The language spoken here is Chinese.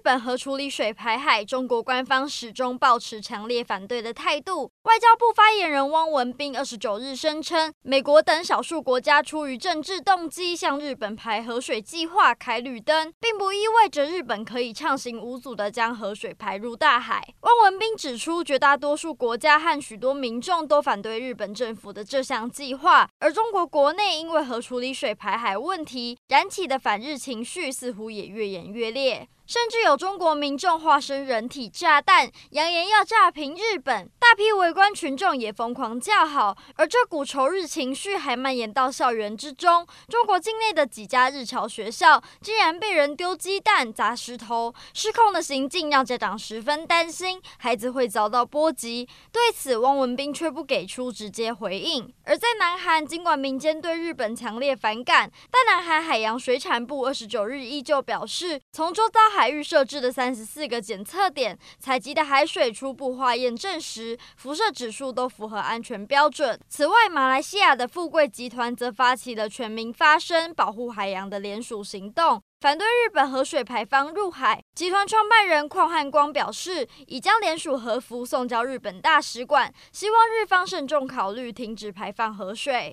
日本核处理水排海，中国官方始终保持强烈反对的态度。外交部发言人汪文斌二十九日声称，美国等少数国家出于政治动机向日本排核水计划开绿灯，并不意味着日本可以畅行无阻地将核水排入大海。汪文斌指出，绝大多数国家和许多民众都反对日本政府的这项计划，而中国国内因为核处理水排海问题燃起的反日情绪似乎也越演越烈。甚至有中国民众化身人体炸弹，扬言要炸平日本。大批围观群众也疯狂叫好，而这股仇日情绪还蔓延到校园之中。中国境内的几家日侨学校竟然被人丢鸡蛋、砸石头，失控的行径让家长十分担心，孩子会遭到波及。对此，汪文斌却不给出直接回应。而在南韩，尽管民间对日本强烈反感，但南韩海洋水产部二十九日依旧表示，从周遭海海域设置的三十四个检测点采集的海水初步化验证实，辐射指数都符合安全标准。此外，马来西亚的富贵集团则发起了全民发声、保护海洋的联署行动，反对日本核水排放入海。集团创办人邝汉光表示，已将联署核符送交日本大使馆，希望日方慎重考虑停止排放核水。